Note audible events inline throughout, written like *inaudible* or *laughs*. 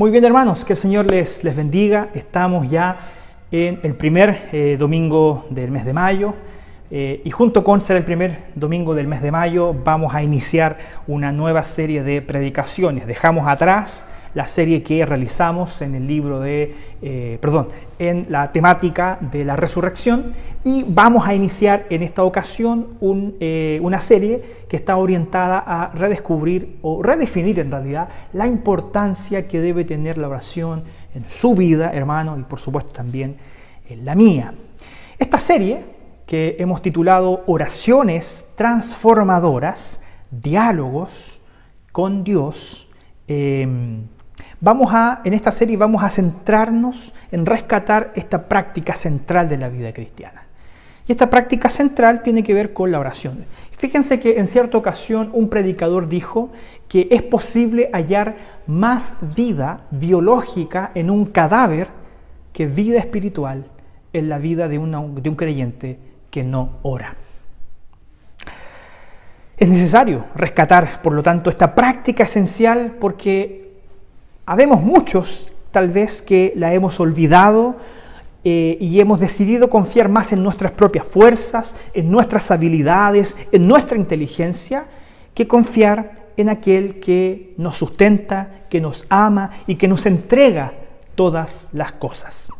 Muy bien hermanos, que el Señor les, les bendiga. Estamos ya en el primer eh, domingo del mes de mayo eh, y junto con ser el primer domingo del mes de mayo vamos a iniciar una nueva serie de predicaciones. Dejamos atrás la serie que realizamos en el libro de, eh, perdón, en la temática de la resurrección y vamos a iniciar en esta ocasión eh, una serie que está orientada a redescubrir o redefinir en realidad la importancia que debe tener la oración en su vida, hermano, y por supuesto también en la mía. Esta serie que hemos titulado Oraciones transformadoras, diálogos con Dios, eh, Vamos a, en esta serie vamos a centrarnos en rescatar esta práctica central de la vida cristiana. Y esta práctica central tiene que ver con la oración. Fíjense que en cierta ocasión un predicador dijo que es posible hallar más vida biológica en un cadáver que vida espiritual en la vida de, de un creyente que no ora. Es necesario rescatar, por lo tanto, esta práctica esencial porque Habemos muchos, tal vez, que la hemos olvidado eh, y hemos decidido confiar más en nuestras propias fuerzas, en nuestras habilidades, en nuestra inteligencia, que confiar en aquel que nos sustenta, que nos ama y que nos entrega todas las cosas.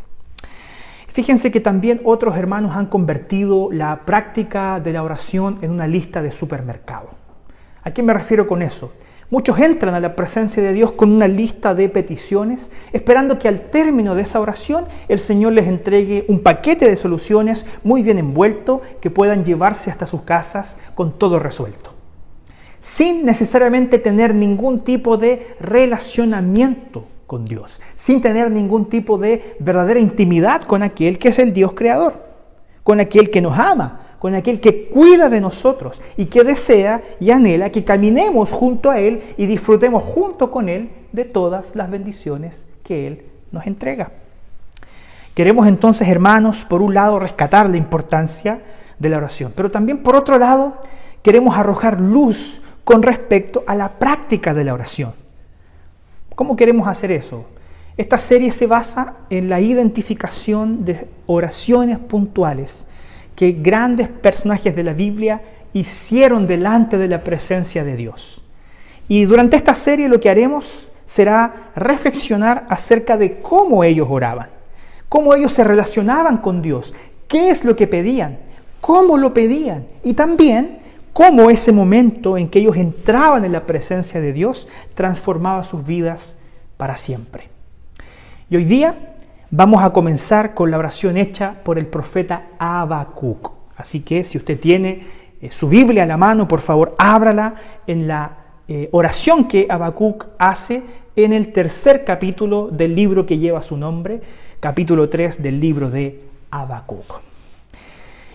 Fíjense que también otros hermanos han convertido la práctica de la oración en una lista de supermercado. ¿A qué me refiero con eso? Muchos entran a la presencia de Dios con una lista de peticiones, esperando que al término de esa oración el Señor les entregue un paquete de soluciones muy bien envuelto que puedan llevarse hasta sus casas con todo resuelto, sin necesariamente tener ningún tipo de relacionamiento con Dios, sin tener ningún tipo de verdadera intimidad con aquel que es el Dios creador, con aquel que nos ama, con aquel que cuida de nosotros y que desea y anhela que caminemos junto a Él y disfrutemos junto con Él de todas las bendiciones que Él nos entrega. Queremos entonces, hermanos, por un lado, rescatar la importancia de la oración, pero también por otro lado, queremos arrojar luz con respecto a la práctica de la oración. ¿Cómo queremos hacer eso? Esta serie se basa en la identificación de oraciones puntuales que grandes personajes de la Biblia hicieron delante de la presencia de Dios. Y durante esta serie lo que haremos será reflexionar acerca de cómo ellos oraban, cómo ellos se relacionaban con Dios, qué es lo que pedían, cómo lo pedían y también cómo ese momento en que ellos entraban en la presencia de Dios transformaba sus vidas para siempre. Y hoy día Vamos a comenzar con la oración hecha por el profeta Habacuc. Así que si usted tiene eh, su Biblia a la mano, por favor, ábrala en la eh, oración que Habacuc hace en el tercer capítulo del libro que lleva su nombre, capítulo 3 del libro de Habacuc.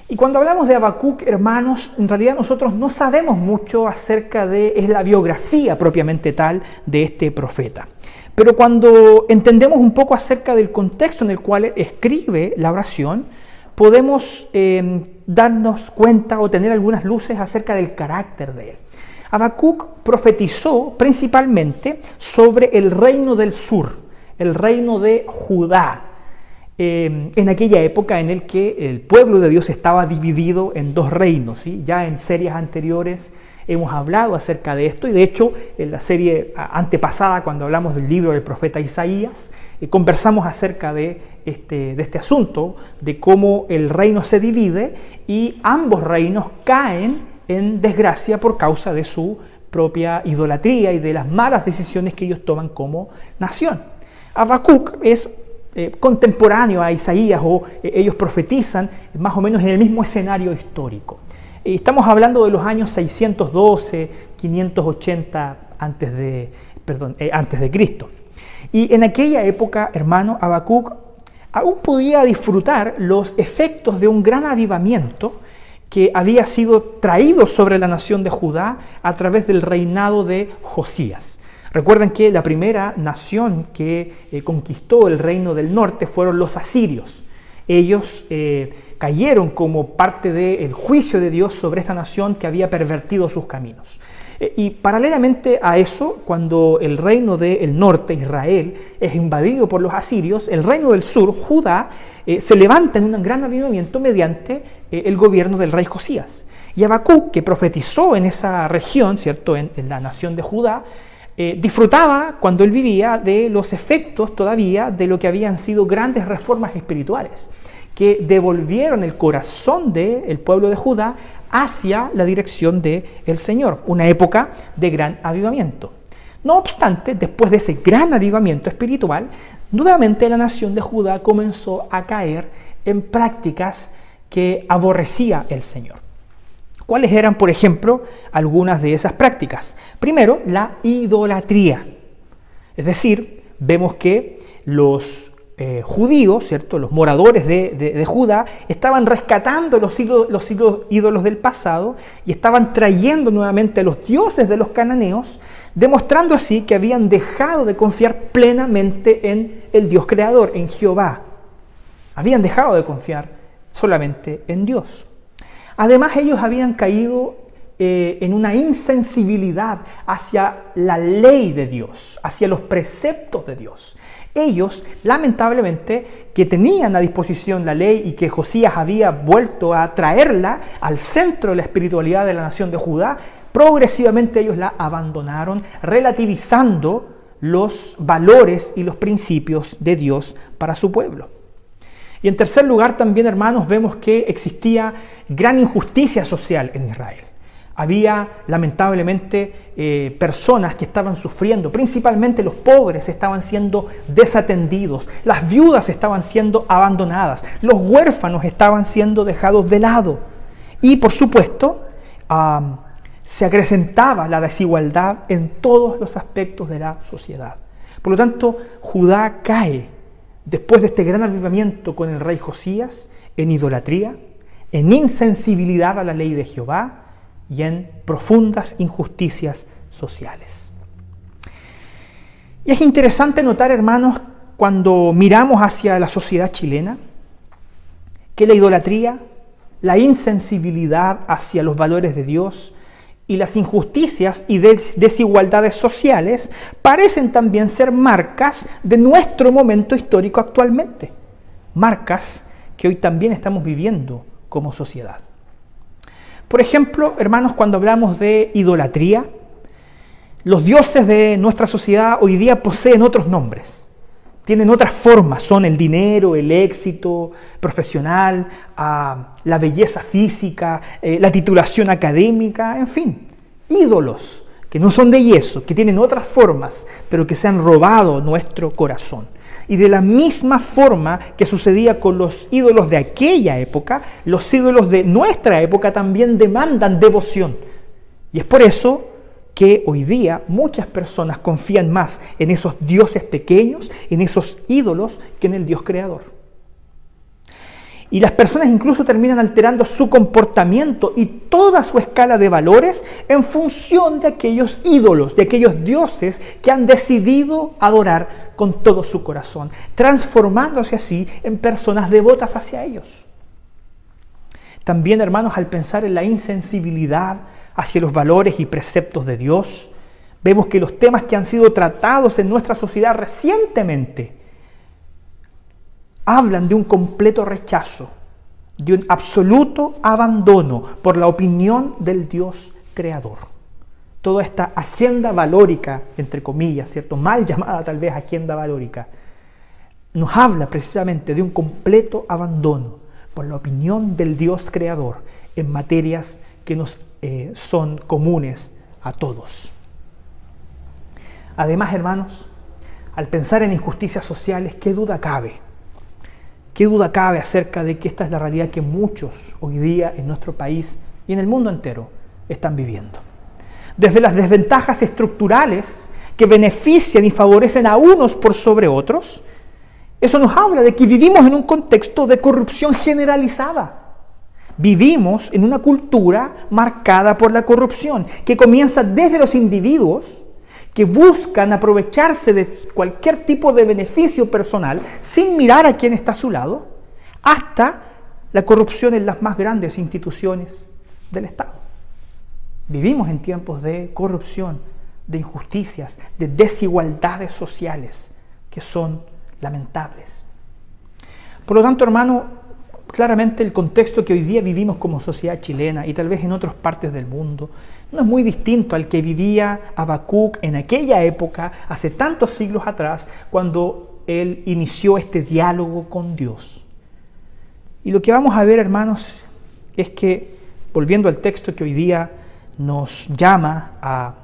Y cuando hablamos de Habacuc, hermanos, en realidad nosotros no sabemos mucho acerca de es la biografía propiamente tal de este profeta. Pero cuando entendemos un poco acerca del contexto en el cual escribe la oración, podemos em, darnos cuenta o tener algunas luces acerca del carácter de él. Habacuc profetizó principalmente sobre el reino del sur, el reino de Judá, em, en aquella época en el que el pueblo de Dios estaba dividido en dos reinos. Ya en series anteriores hemos hablado acerca de esto y de hecho en la serie antepasada cuando hablamos del libro del profeta Isaías eh, conversamos acerca de este, de este asunto, de cómo el reino se divide y ambos reinos caen en desgracia por causa de su propia idolatría y de las malas decisiones que ellos toman como nación. Habacuc es eh, contemporáneo a Isaías o eh, ellos profetizan más o menos en el mismo escenario histórico. Estamos hablando de los años 612, 580 antes de, perdón, eh, antes de Cristo. Y en aquella época, hermano, Habacuc aún podía disfrutar los efectos de un gran avivamiento que había sido traído sobre la nación de Judá a través del reinado de Josías. Recuerden que la primera nación que eh, conquistó el reino del norte fueron los asirios. Ellos eh, cayeron como parte del juicio de Dios sobre esta nación que había pervertido sus caminos. Eh, y paralelamente a eso, cuando el reino del norte, Israel, es invadido por los asirios, el reino del sur, Judá, eh, se levanta en un gran avivamiento mediante eh, el gobierno del rey Josías. Y Habacuc, que profetizó en esa región, ¿cierto?, en, la nación de Judá, disfrutaba cuando él vivía de los efectos todavía de lo que habían sido grandes reformas espirituales que devolvieron el corazón del pueblo de Judá hacia la dirección del el Señor, una época de gran avivamiento. No obstante, después de ese gran avivamiento espiritual, nuevamente la nación de Judá comenzó a caer en prácticas que aborrecía el Señor. ¿Cuáles eran, por ejemplo, algunas de esas prácticas? Primero, la idolatría. Es decir, vemos que los eh, judíos, ¿cierto? los moradores de, Judá, estaban rescatando los, ídolos, los ídolos del pasado y estaban trayendo nuevamente a los dioses de los cananeos, demostrando así que habían dejado de confiar plenamente en el Dios creador, en Jehová. Habían dejado de confiar solamente en Dios. Además ellos habían caído eh, en una insensibilidad hacia la ley de Dios, hacia los preceptos de Dios ellos, lamentablemente, que tenían a disposición la ley y que Josías había vuelto a traerla al centro de la espiritualidad de la nación de Judá, progresivamente ellos la abandonaron, relativizando los valores y los principios de Dios para su pueblo. Y en tercer lugar, también, hermanos, vemos que existía gran injusticia social en Israel. Había lamentablemente eh, personas que estaban sufriendo, principalmente los pobres estaban siendo desatendidos, las viudas estaban siendo abandonadas, los huérfanos estaban siendo dejados de lado. Y por supuesto, se acrecentaba la desigualdad en todos los aspectos de la sociedad. Por lo tanto, Judá cae después de este gran avivamiento con el rey Josías en idolatría, en insensibilidad a la ley de Jehová, y en profundas injusticias sociales. Y es interesante notar, hermanos, cuando miramos hacia la sociedad chilena, que la idolatría, la insensibilidad hacia los valores de Dios y las injusticias y desigualdades sociales parecen también ser marcas de nuestro momento histórico actualmente, marcas que hoy también estamos viviendo como sociedad. Por ejemplo, hermanos, cuando hablamos de idolatría, los dioses de nuestra sociedad hoy día poseen otros nombres, tienen otras formas, son el dinero, el éxito profesional, ah, la belleza física, eh, la titulación académica, en fin, ídolos que no son de yeso, que tienen otras formas, pero que se han robado nuestro corazón. Y de la misma forma que sucedía con los ídolos de aquella época, los ídolos de nuestra época también demandan devoción. Y es por eso que hoy día muchas personas confían más en esos dioses pequeños, en esos ídolos, que en el Dios creador. Y las personas incluso terminan alterando su comportamiento y toda su escala de valores en función de aquellos ídolos, de aquellos dioses que han decidido adorar con todo su corazón, transformándose así en personas devotas hacia ellos. También, hermanos, al pensar en la insensibilidad hacia los valores y preceptos de Dios, vemos que los temas que han sido tratados en nuestra sociedad recientemente, hablan de un completo rechazo, de un absoluto abandono por la opinión del Dios creador. Toda esta agenda valórica, entre comillas, ¿cierto? Mal llamada tal vez agenda valórica, nos habla precisamente de un completo abandono por la opinión del Dios creador en materias que nos eh, son comunes a todos. Además, hermanos, al pensar en injusticias sociales, ¿qué duda cabe? ¿Qué duda cabe acerca de que esta es la realidad que muchos hoy día en nuestro país y en el mundo entero están viviendo? Desde las desventajas estructurales que benefician y favorecen a unos por sobre otros, eso nos habla de que vivimos en un contexto de corrupción generalizada. Vivimos en una cultura marcada por la corrupción, que comienza desde los individuos que buscan aprovecharse de cualquier tipo de beneficio personal sin mirar a quién está a su lado, hasta la corrupción en las más grandes instituciones del Estado. Vivimos en tiempos de corrupción, de injusticias, de desigualdades sociales que son lamentables. Por lo tanto, hermano, claramente el contexto que hoy día vivimos como sociedad chilena y tal vez en otras partes del mundo no es muy distinto al que vivía Habacuc en aquella época, hace tantos siglos atrás, cuando él inició este diálogo con Dios. Y lo que vamos a ver, hermanos, es que, volviendo al texto que hoy día nos llama a,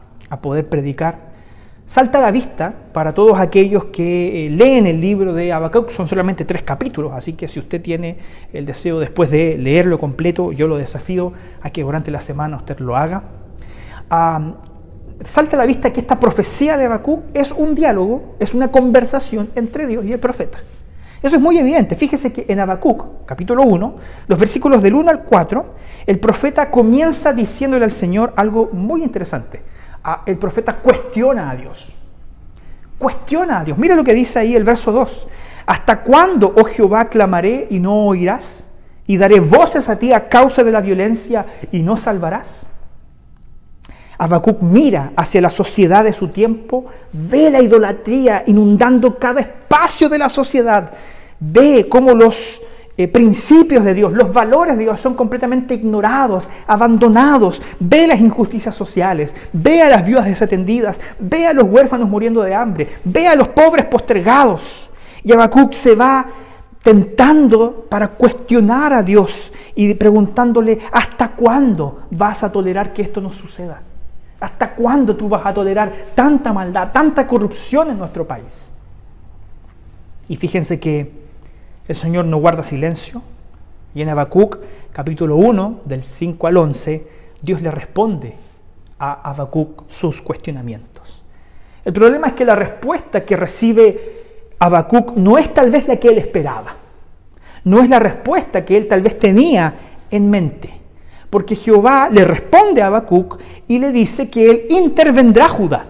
poder predicar, salta a la vista para todos aquellos que eh, leen el libro de Habacuc, son solamente tres capítulos, así que si usted tiene el deseo después de leerlo completo, yo lo desafío a que durante la semana usted lo haga. Salta a la vista que esta profecía de Habacuc es un diálogo, es una conversación entre Dios y el profeta. Eso es muy evidente. Fíjese que en Habacuc, capítulo 1, los versículos del 1 al 4, el profeta comienza diciéndole al Señor algo muy interesante. Ah, el profeta cuestiona a Dios. Cuestiona a Dios. Mira lo que dice ahí el verso 2. ¿Hasta cuándo, oh Jehová, clamaré y no oirás? ¿Y daré voces a ti a causa de la violencia y no salvarás? Habacuc mira hacia la sociedad de su tiempo, ve la idolatría inundando cada espacio de la sociedad, ve cómo los eh, principios de Dios, los valores de Dios son completamente ignorados, abandonados, ve las injusticias sociales, ve a las viudas desatendidas, ve a los huérfanos muriendo de hambre, ve a los pobres postergados. Y Habacuc se va tentando para cuestionar a Dios y preguntándole, ¿hasta cuándo vas a tolerar que esto no suceda? ¿Hasta cuándo tú vas a tolerar tanta maldad, tanta corrupción en nuestro país? Y fíjense que el Señor no guarda silencio. Y en Habacuc, capítulo 1, del 5 al 11, Dios le responde a Habacuc sus cuestionamientos. El problema es que la respuesta que recibe Habacuc no es tal vez la que él esperaba. No es la respuesta que él tal vez tenía en mente porque Jehová le responde a Habacuc y le dice que él intervendrá Judá,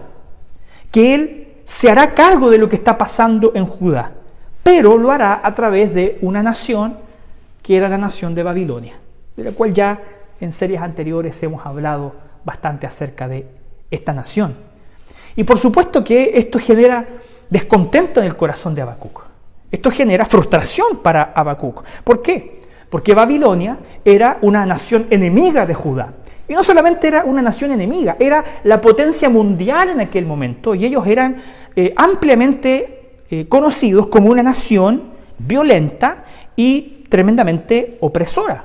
que él se hará cargo de lo que está pasando en Judá, pero lo hará a través de una nación que era la nación de Babilonia, de la cual ya en series anteriores hemos hablado bastante acerca de esta nación. Y por supuesto que esto genera descontento en el corazón de Habacuc. Esto genera frustración para Habacuc. ¿Por qué? Porque Babilonia era una nación enemiga de Judá. Y no solamente era una nación enemiga, era la potencia mundial en aquel momento, y ellos eran eh, ampliamente eh, conocidos como una nación violenta y tremendamente opresora.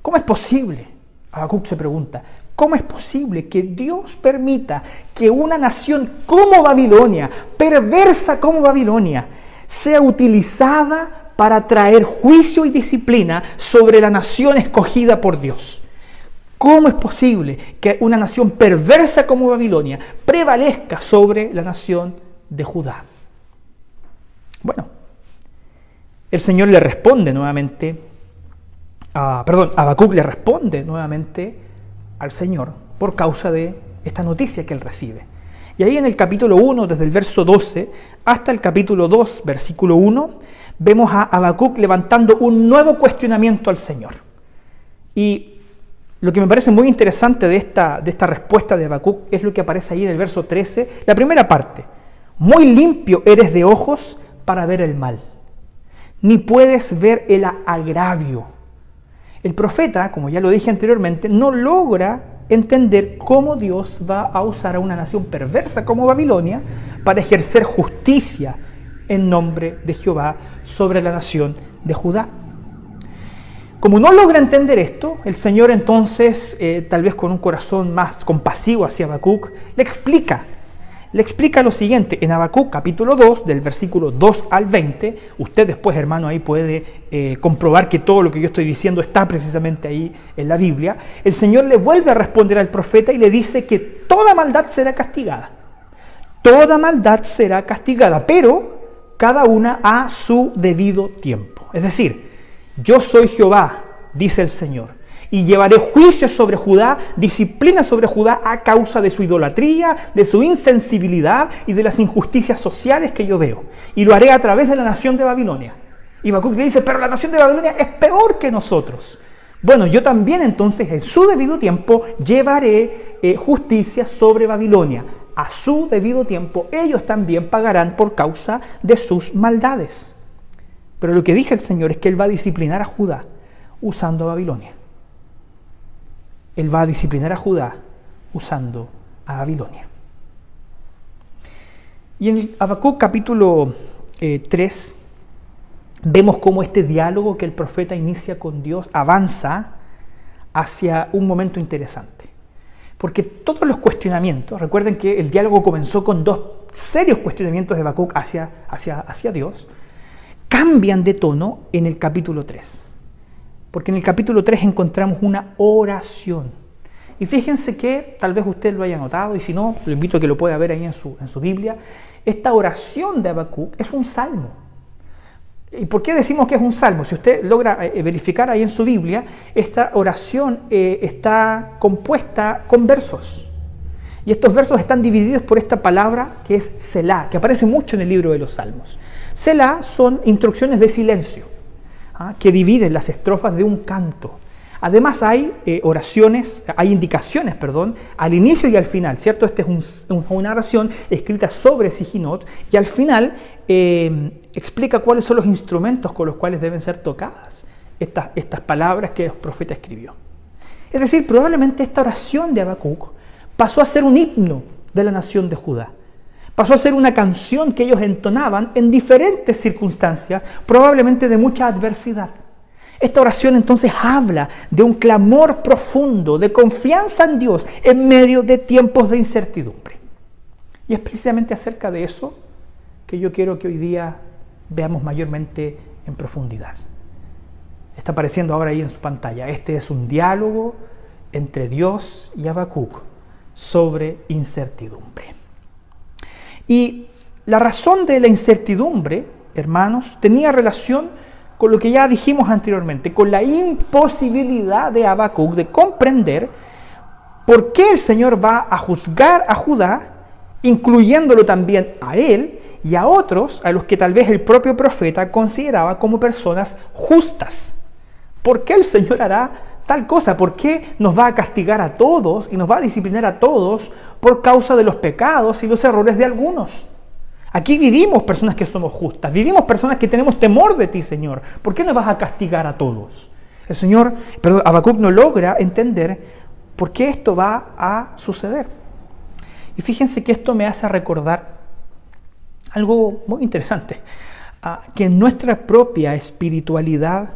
¿Cómo es posible? Habacuc se pregunta, ¿cómo es posible que Dios permita que una nación como Babilonia, perversa como Babilonia, sea utilizada para traer juicio y disciplina sobre la nación escogida por Dios. ¿Cómo es posible que una nación perversa como Babilonia prevalezca sobre la nación de Judá? Bueno, el Señor le responde nuevamente, perdón, Habacuc le responde nuevamente al Señor por causa de esta noticia que él recibe. Y ahí en el capítulo 1, desde el verso 12 hasta el capítulo 2, versículo 1, vemos a Habacuc levantando un nuevo cuestionamiento al Señor. Y lo que me parece muy interesante de esta, de esta respuesta de Habacuc es lo que aparece ahí en el verso 13, la primera parte. Muy limpio eres de ojos para ver el mal, ni puedes ver el agravio. El profeta, como ya lo dije anteriormente, no logra entender cómo Dios va a usar a una nación perversa como Babilonia para ejercer justicia en nombre de Jehová sobre la nación de Judá. Como no logra entender esto, el Señor entonces, eh, tal vez con un corazón más compasivo hacia Habacuc, le explica, le explica lo siguiente, en Habacuc capítulo 2, del versículo 2 al 20, usted después hermano ahí puede eh, comprobar que todo lo que yo estoy diciendo está precisamente ahí en la Biblia, el Señor le vuelve a responder al profeta y le dice que toda maldad será castigada, toda maldad será castigada, pero cada una a su debido tiempo. Es decir, yo soy Jehová, dice el Señor, y llevaré juicio sobre Judá, disciplina sobre Judá a causa de su idolatría, de su insensibilidad y de las injusticias sociales que yo veo. Y lo haré a través de la nación de Babilonia. Y Habacuc le dice, pero la nación de Babilonia es peor que nosotros. Bueno, yo también entonces en su debido tiempo llevaré eh, justicia sobre Babilonia. A su debido tiempo ellos también pagarán por causa de sus maldades. Pero lo que dice el Señor es que Él va a disciplinar a Judá usando a Babilonia. Él va a disciplinar a Judá usando a Babilonia. Y en Habacuc capítulo 3 eh, vemos cómo este diálogo que el profeta inicia con Dios avanza hacia un momento interesante. Porque todos los cuestionamientos, recuerden que el diálogo comenzó con dos serios cuestionamientos de Habacuc hacia, hacia, hacia Dios, cambian de tono en el capítulo 3. Porque en el capítulo 3 encontramos una oración. Y fíjense que, tal vez usted lo haya notado, y si no, lo invito a que lo pueda ver ahí en su, en su Biblia, esta oración de Habacuc es un salmo. ¿Y por qué decimos que es un salmo? Si usted logra eh, verificar ahí en su Biblia, esta oración eh, está compuesta con versos. Y estos versos están divididos por esta palabra que es Selah, que aparece mucho en el libro de los Salmos. Selah son instrucciones de silencio, ¿ah? que dividen las estrofas de un canto. Además hay eh, oraciones, hay indicaciones, perdón, al inicio y al final, ¿cierto? Esta es una oración escrita sobre Sijinot y al final eh, explica cuáles son los instrumentos con los cuales deben ser tocadas estas, estas palabras que el profeta escribió. Es decir, probablemente esta oración de Habacuc pasó a ser un himno de la nación de Judá. Pasó a ser una canción que ellos entonaban en diferentes circunstancias, probablemente de mucha adversidad. Esta oración entonces habla de un clamor profundo, de confianza en Dios en medio de tiempos de incertidumbre. Y es precisamente acerca de eso que yo quiero que hoy día veamos mayormente en profundidad. Está apareciendo ahora ahí en su pantalla. Este es un diálogo entre Dios y Habacuc sobre incertidumbre. Y la razón de la incertidumbre, hermanos, tenía relación con lo que ya dijimos anteriormente, con la imposibilidad de Habacuc de comprender por qué el Señor va a juzgar a Judá, incluyéndolo también a él y a otros a los que tal vez el propio profeta consideraba como personas justas. ¿Por qué el Señor hará tal cosa? ¿Por qué nos va a castigar a todos y nos va a disciplinar a todos por causa de los pecados y los errores de algunos? Aquí vivimos personas que somos justas, vivimos personas que tenemos temor de ti, Señor. ¿Por qué no vas a castigar a todos? El Señor, perdón, Habacuc no logra entender por qué esto va a suceder. Y fíjense que esto me hace recordar algo muy interesante, ah, que en nuestra propia espiritualidad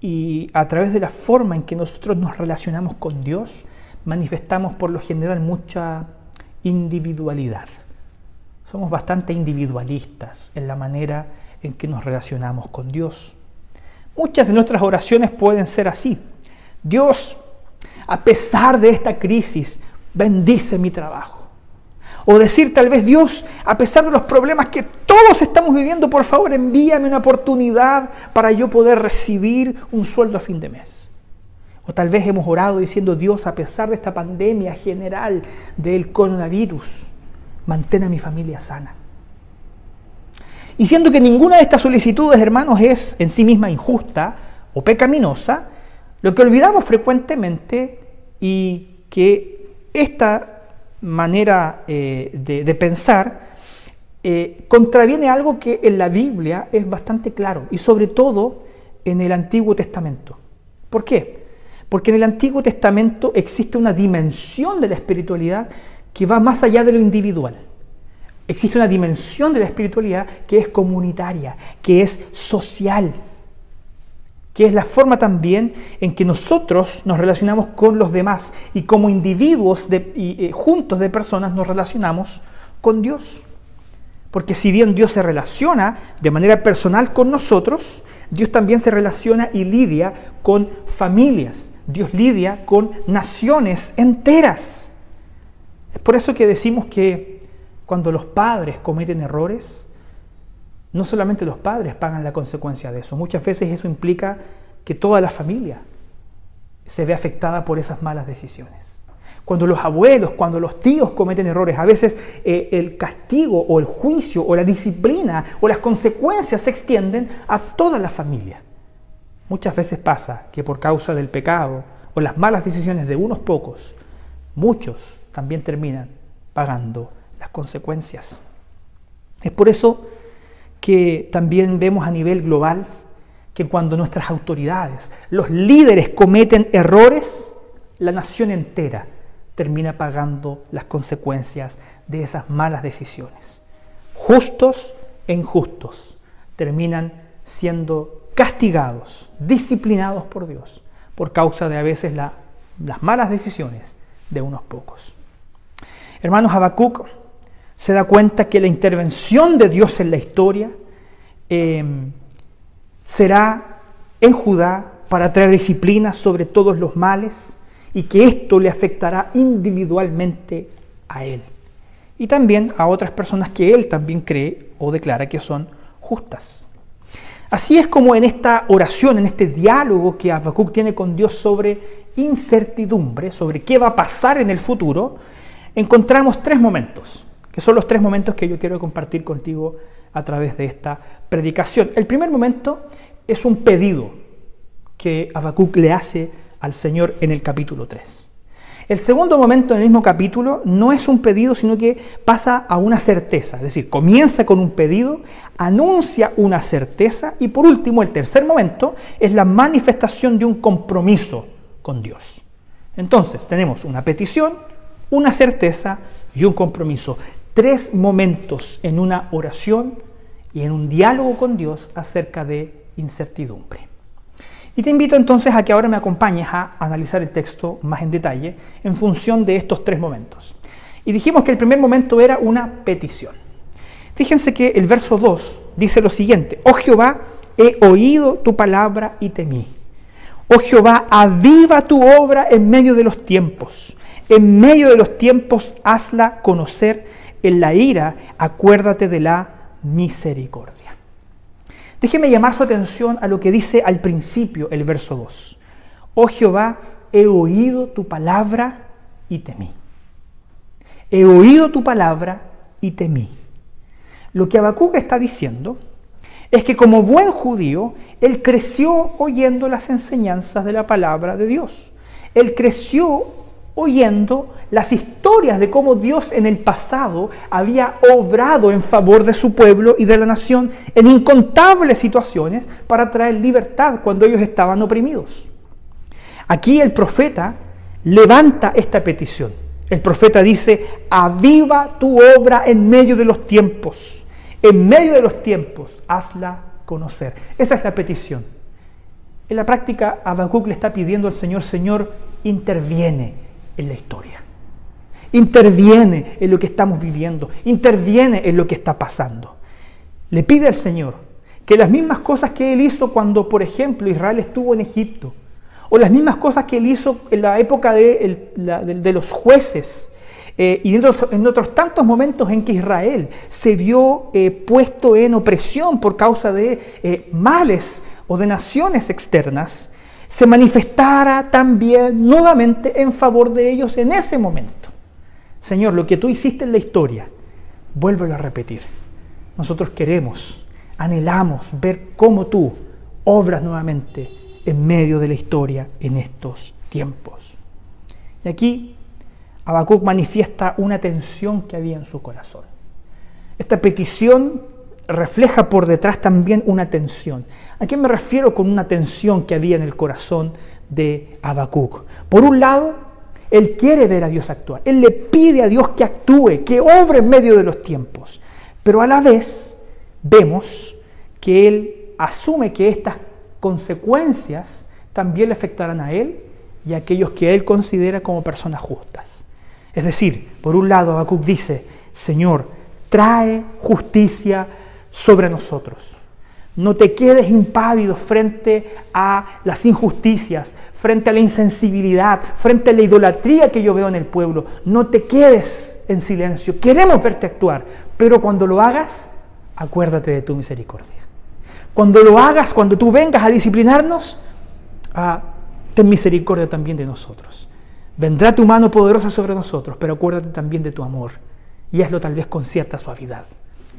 y a través de la forma en que nosotros nos relacionamos con Dios, manifestamos por lo general mucha individualidad somos bastante individualistas en la manera en que nos relacionamos con Dios. Muchas de nuestras oraciones pueden ser así. Dios, a pesar de esta crisis, bendice mi trabajo. O decir tal vez, Dios, a pesar de los problemas que todos estamos viviendo, por favor envíame una oportunidad para yo poder recibir un sueldo a fin de mes. O tal vez hemos orado diciendo, Dios, a pesar de esta pandemia general del coronavirus, mantén a mi familia sana. Y siendo que ninguna de estas solicitudes, hermanos, es en sí misma injusta o pecaminosa, lo que olvidamos frecuentemente y que esta manera eh, de, pensar eh, contraviene algo que en la Biblia es bastante claro y sobre todo en el Antiguo Testamento. ¿Por qué? Porque en el Antiguo Testamento existe una dimensión de la espiritualidad que va más allá de lo individual. Existe una dimensión de la espiritualidad que es comunitaria, que es social, que es la forma también en que nosotros nos relacionamos con los demás y como individuos y, eh, juntos de personas nos relacionamos con Dios. Porque si bien Dios se relaciona de manera personal con nosotros, Dios también se relaciona y lidia con familias. Dios lidia con naciones enteras. Es por eso que decimos que cuando los padres cometen errores, no solamente los padres pagan la consecuencia de eso, muchas veces eso implica que toda la familia se ve afectada por esas malas decisiones. Cuando los abuelos, cuando los tíos cometen errores, a veces eh, el castigo o el juicio o la disciplina o las consecuencias se extienden a toda la familia. Muchas veces pasa que por causa del pecado o las malas decisiones de unos pocos, muchos también terminan pagando las consecuencias. Es por eso que también vemos a nivel global que cuando nuestras autoridades, los líderes cometen errores, la nación entera termina pagando las consecuencias de esas malas decisiones. Justos e injustos terminan siendo castigados, disciplinados por Dios, por causa de a veces las malas decisiones de unos pocos. Hermanos, Habacuc se da cuenta que la intervención de Dios en la historia eh, será en Judá para traer disciplina sobre todos los males y que esto le afectará individualmente a él y también a otras personas que él también cree o declara que son justas. Así es como en esta oración, en este diálogo que Habacuc tiene con Dios sobre incertidumbre, sobre qué va a pasar en el futuro, encontramos tres momentos, que son los tres momentos que yo quiero compartir contigo a través de esta predicación. El primer momento es un pedido que Habacuc le hace al Señor en el capítulo 3. El segundo momento en el mismo capítulo no es un pedido, sino que pasa a una certeza. Es decir, comienza con un pedido, anuncia una certeza y por último, el tercer momento es la manifestación de un compromiso con Dios. Entonces, tenemos una petición, una certeza y un compromiso. Tres momentos en una oración y en un diálogo con Dios acerca de incertidumbre. Y te invito entonces a que ahora me acompañes a analizar el texto más en detalle en función de estos tres momentos. Y dijimos que el primer momento era una petición. Fíjense que el verso 2 dice lo siguiente, oh Jehová, he oído tu palabra y temí. Oh Jehová, aviva tu obra en medio de los tiempos. En medio de los tiempos hazla conocer. En la ira acuérdate de la misericordia. Déjeme llamar su atención a lo que dice al principio el verso 2. Oh Jehová, he oído tu palabra y temí. He oído tu palabra y temí. Lo que Habacuc está diciendo es que como buen judío, él creció oyendo las enseñanzas de la palabra de Dios. Él creció oyendo las historias de cómo Dios en el pasado había obrado en favor de su pueblo y de la nación en incontables situaciones para traer libertad cuando ellos estaban oprimidos. Aquí el profeta levanta esta petición. El profeta dice, aviva tu obra en medio de los tiempos. En medio de los tiempos, hazla conocer. Esa es la petición. En la práctica, Habacuc le está pidiendo al Señor, Señor, interviene en la historia. Interviene en lo que estamos viviendo, interviene en lo que está pasando. Le pide al Señor que las mismas cosas que Él hizo cuando, por ejemplo, Israel estuvo en Egipto, o las mismas cosas que Él hizo en la época de, los jueces, eh, y en otros, tantos momentos en que Israel se vio eh, puesto en opresión por causa de eh, males o de naciones externas, se manifestara también nuevamente en favor de ellos en ese momento. Señor, lo que tú hiciste en la historia, vuélvelo a repetir. Nosotros queremos, anhelamos ver cómo tú obras nuevamente en medio de la historia en estos tiempos. Y aquí Habacuc manifiesta una tensión que había en su corazón. Esta petición refleja por detrás también una tensión. ¿A qué me refiero con una tensión que había en el corazón de Habacuc? Por un lado, él quiere ver a Dios actuar. Él le pide a Dios que actúe, que obre en medio de los tiempos. Pero a la vez vemos que él asume que estas consecuencias también le afectarán a él y a aquellos que él considera como personas justas. Es decir, por un lado, Habacuc dice, Señor, trae justicia sobre nosotros. No te quedes impávido frente a las injusticias, frente a la insensibilidad, frente a la idolatría que yo veo en el pueblo. No te quedes en silencio. Queremos verte actuar, pero cuando lo hagas, acuérdate de tu misericordia. Cuando lo hagas, cuando tú vengas a disciplinarnos, ah, ten misericordia también de nosotros. Vendrá tu mano poderosa sobre nosotros, pero acuérdate también de tu amor y hazlo tal vez con cierta suavidad.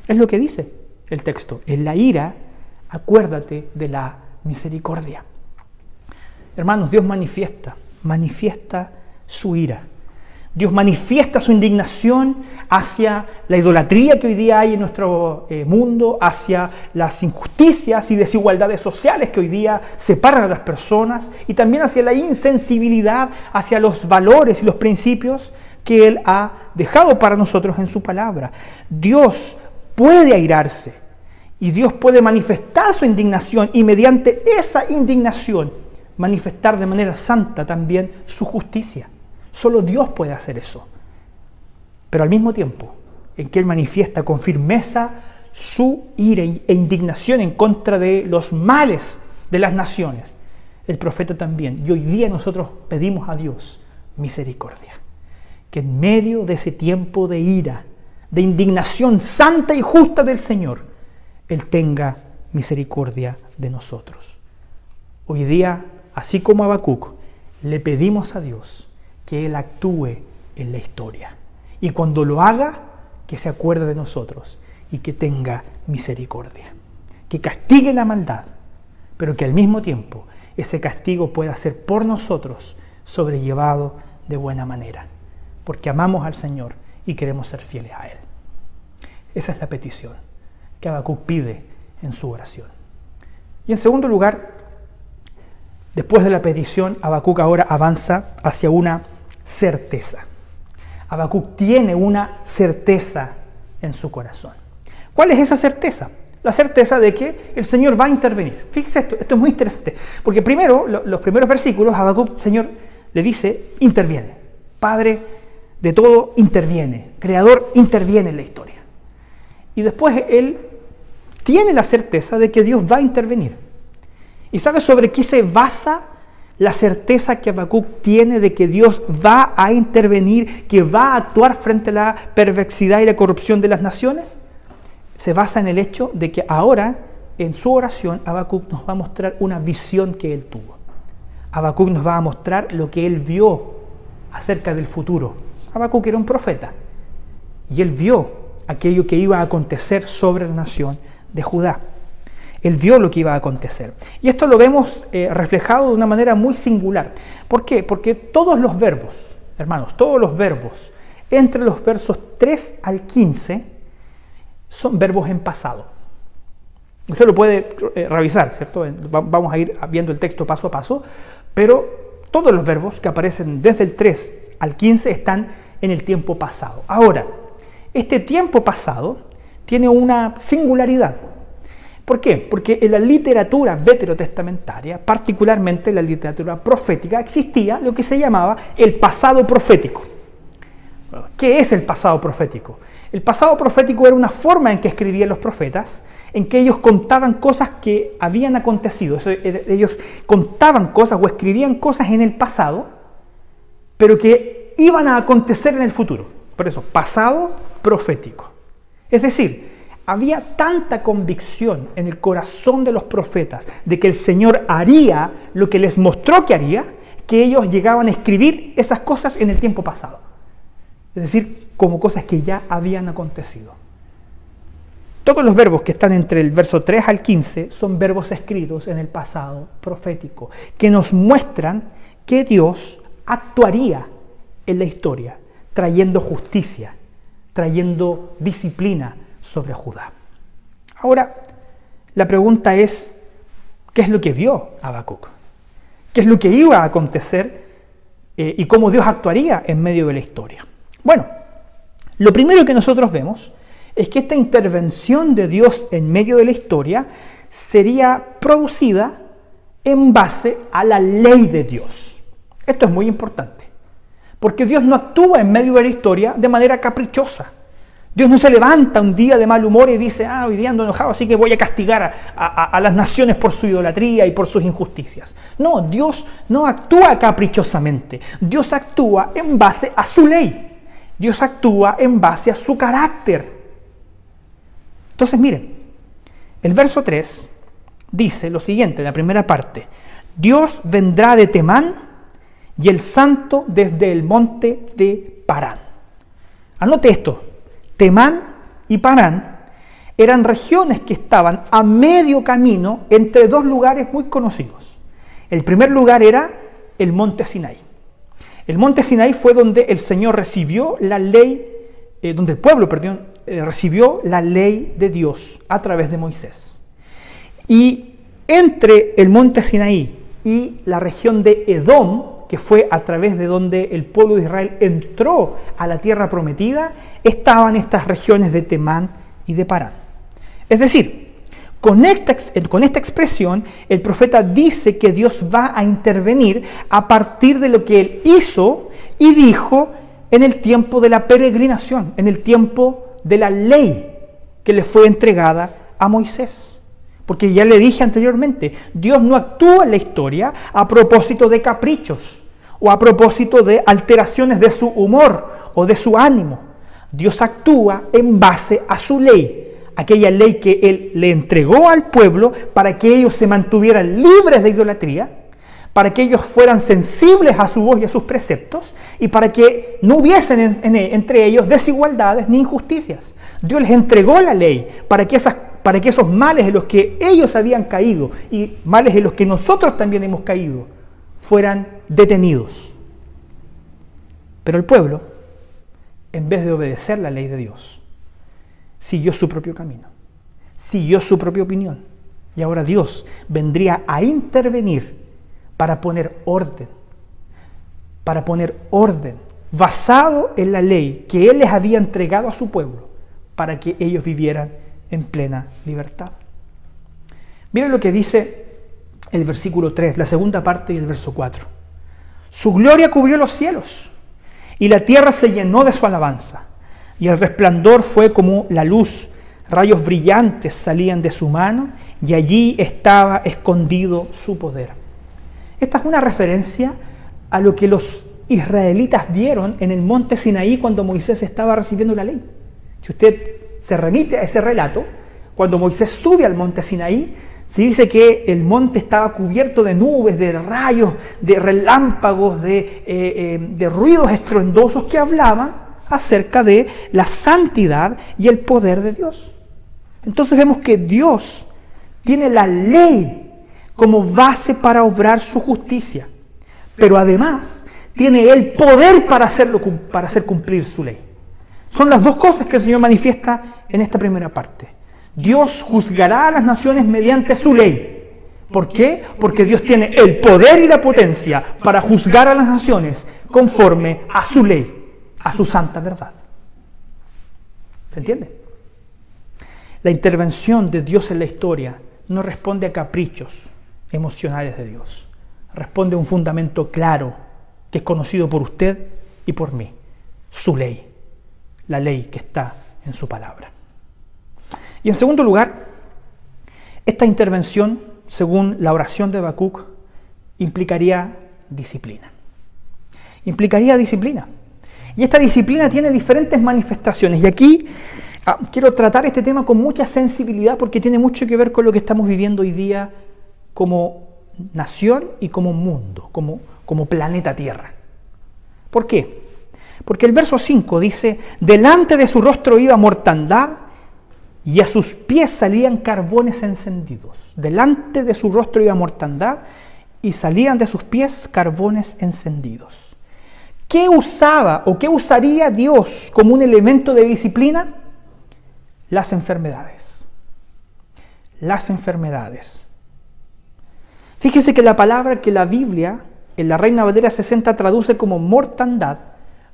Es lo que dice el texto. En la ira, acuérdate de la misericordia. hermanos, Dios manifiesta, manifiesta su ira. Dios manifiesta su indignación hacia la idolatría que hoy día hay en nuestro eh, mundo, hacia las injusticias y desigualdades sociales que hoy día separan a las personas y también hacia la insensibilidad, hacia los valores y los principios que Él ha dejado para nosotros en su palabra. Dios puede airarse y Dios puede manifestar su indignación y mediante esa indignación manifestar de manera santa también su justicia. Solo Dios puede hacer eso. Pero al mismo tiempo en que Él manifiesta con firmeza su ira e indignación en contra de los males de las naciones, el profeta también. Y hoy día nosotros pedimos a Dios misericordia. Que en medio de ese tiempo de ira, de indignación santa y justa del Señor, Él tenga misericordia de nosotros. Hoy día, así como Habacuc, le pedimos a Dios que Él actúe en la historia. Y cuando lo haga, que se acuerde de nosotros y que tenga misericordia. Que castigue la maldad, pero que al mismo tiempo ese castigo pueda ser por nosotros sobrellevado de buena manera. Porque amamos al Señor y queremos ser fieles a Él. Esa es la petición que Habacuc pide en su oración. Y en segundo lugar, después de la petición, Habacuc ahora avanza hacia una certeza. Habacuc tiene una certeza en su corazón. ¿Cuál es esa certeza? La certeza de que el Señor va a intervenir. Fíjese esto, esto es muy interesante, porque primero, los primeros versículos, Habacuc, Señor, le dice, interviene. Padre de todo, interviene. Creador, interviene en la historia. Y después él tiene la certeza de que Dios va a intervenir. ¿Y sabe sobre qué se basa la certeza que Habacuc tiene de que Dios va a intervenir, que va a actuar frente a la perversidad y la corrupción de las naciones, se basa en el hecho de que ahora, en su oración, Habacuc nos va a mostrar una visión que él tuvo. Habacuc nos va a mostrar lo que él vio acerca del futuro. Habacuc era un profeta y él vio aquello que iba a acontecer sobre la nación de Judá. Él vio lo que iba a acontecer. Y esto lo vemos eh, reflejado de una manera muy singular. ¿Por qué? Porque todos los verbos, hermanos, todos los verbos, entre los versos 3 al 15, son verbos en pasado. Usted lo puede eh, revisar, ¿cierto? Vamos a ir viendo el texto paso a paso, pero todos los verbos que aparecen desde el 3 al 15 están en el tiempo pasado. Ahora, este tiempo pasado tiene una singularidad. ¿Por qué? Porque en la literatura veterotestamentaria, particularmente en la literatura profética, existía lo que se llamaba el pasado profético. ¿Qué es el pasado profético? El pasado profético era una forma en que escribían los profetas, en que ellos contaban cosas que habían acontecido. Ellos contaban cosas o escribían cosas en el pasado, pero que iban a acontecer en el futuro. Por eso, pasado profético. Es decir, había tanta convicción en el corazón de los profetas de que el Señor haría lo que les mostró que haría, que ellos llegaban a escribir esas cosas en el tiempo pasado. Es decir, como cosas que ya habían acontecido. Todos los verbos que están entre el verso 3 al 15 son verbos escritos en el pasado profético, que nos muestran que Dios actuaría en la historia, trayendo justicia, trayendo disciplina, sobre Judá. Ahora, la pregunta es, ¿qué es lo que vio Habacuc? ¿Qué es lo que iba a acontecer eh, y cómo Dios actuaría en medio de la historia? Bueno, lo primero que nosotros vemos es que esta intervención de Dios en medio de la historia sería producida en base a la ley de Dios. Esto es muy importante, porque Dios no actúa en medio de la historia de manera caprichosa. Dios no se levanta un día de mal humor y dice, ah, hoy día ando enojado, así que voy a castigar a, las naciones por su idolatría y por sus injusticias. No, Dios no actúa caprichosamente. Dios actúa en base a su ley. Dios actúa en base a su carácter. Entonces, miren, el verso 3 dice lo siguiente, la primera parte. Dios vendrá de Temán y el santo desde el monte de Parán. Anote esto, Temán y Parán eran regiones que estaban a medio camino entre dos lugares muy conocidos. El primer lugar era el monte Sinai. El monte Sinai fue donde el Señor recibió la ley, eh, donde el pueblo, perdón, eh, recibió la ley de Dios a través de Moisés. Y entre el monte Sinaí y la región de Edom, que fue a través de donde el pueblo de Israel entró a la tierra prometida, estaban estas regiones de Temán y de Parán. Es decir, con esta, con esta, expresión, el profeta dice que Dios va a intervenir a partir de lo que él hizo y dijo en el tiempo de la peregrinación, en el tiempo de la ley que le fue entregada a Moisés. Porque ya le dije anteriormente, Dios no actúa en la historia a propósito de caprichos o a propósito de alteraciones de su humor o de su ánimo. Dios actúa en base a su ley, aquella ley que Él le entregó al pueblo para que ellos se mantuvieran libres de idolatría, para que ellos fueran sensibles a su voz y a sus preceptos y para que no hubiesen entre ellos desigualdades ni injusticias. Dios les entregó la ley para que para que esos males en los que ellos habían caído y males en los que nosotros también hemos caído fueran detenidos. Pero el pueblo, en vez de obedecer la ley de Dios, siguió su propio camino, siguió su propia opinión. Y ahora Dios vendría a intervenir para poner orden, para poner orden, basado en la ley que Él les había entregado a su pueblo, para que ellos vivieran en plena libertad. Miren lo que dice el versículo 3, la segunda parte y el verso 4. Su gloria cubrió los cielos y la tierra se llenó de su alabanza y el resplandor fue como la luz, rayos brillantes salían de su mano y allí estaba escondido su poder. Esta es una referencia a lo que los israelitas vieron en el monte Sinaí cuando Moisés estaba recibiendo la ley. Si usted se remite a ese relato, cuando Moisés sube al monte Sinaí, se dice que el monte estaba cubierto de nubes, de rayos, de relámpagos, de, eh, eh, de ruidos estruendosos que hablaban acerca de la santidad y el poder de Dios. Entonces vemos que Dios tiene la ley como base para obrar su justicia, pero además tiene el poder para, hacerlo, para hacer cumplir su ley. Son las dos cosas que el Señor manifiesta en esta primera parte. Dios juzgará a las naciones mediante su ley. ¿Por qué? Porque Dios tiene el poder y la potencia para juzgar a las naciones conforme a su ley, a su santa verdad. ¿Se entiende? La intervención de Dios en la historia no responde a caprichos emocionales de Dios. Responde a un fundamento claro que es conocido por usted y por mí, su ley la ley que está en su palabra. Y en segundo lugar, esta intervención, según la oración de Habacuc, implicaría disciplina. Implicaría disciplina. Y esta disciplina tiene diferentes manifestaciones. Y aquí ah, quiero tratar este tema con mucha sensibilidad porque tiene mucho que ver con lo que estamos viviendo hoy día como nación y como mundo, como, como planeta Tierra. ¿Por qué? Porque el verso 5 dice, delante de su rostro iba mortandad y a sus pies salían carbones encendidos. Delante de su rostro iba mortandad y salían de sus pies carbones encendidos. ¿Qué usaba o qué usaría Dios como un elemento de disciplina? Las enfermedades. Las enfermedades. Fíjese que la palabra que la Biblia en la Reina Valera 60 traduce como mortandad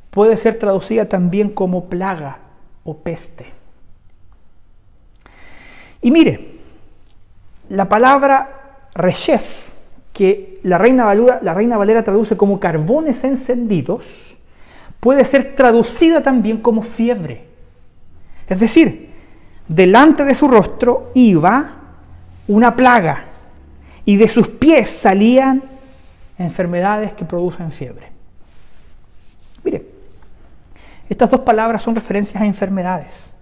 puede ser traducida también como plaga o peste. Y mire, la palabra reshef, que la Reina, Valera, la Reina Valera traduce como carbones encendidos, puede ser traducida también como fiebre. Es decir, delante de su rostro iba una plaga y de sus pies salían enfermedades que producen fiebre. Mire, estas dos palabras son referencias a enfermedades.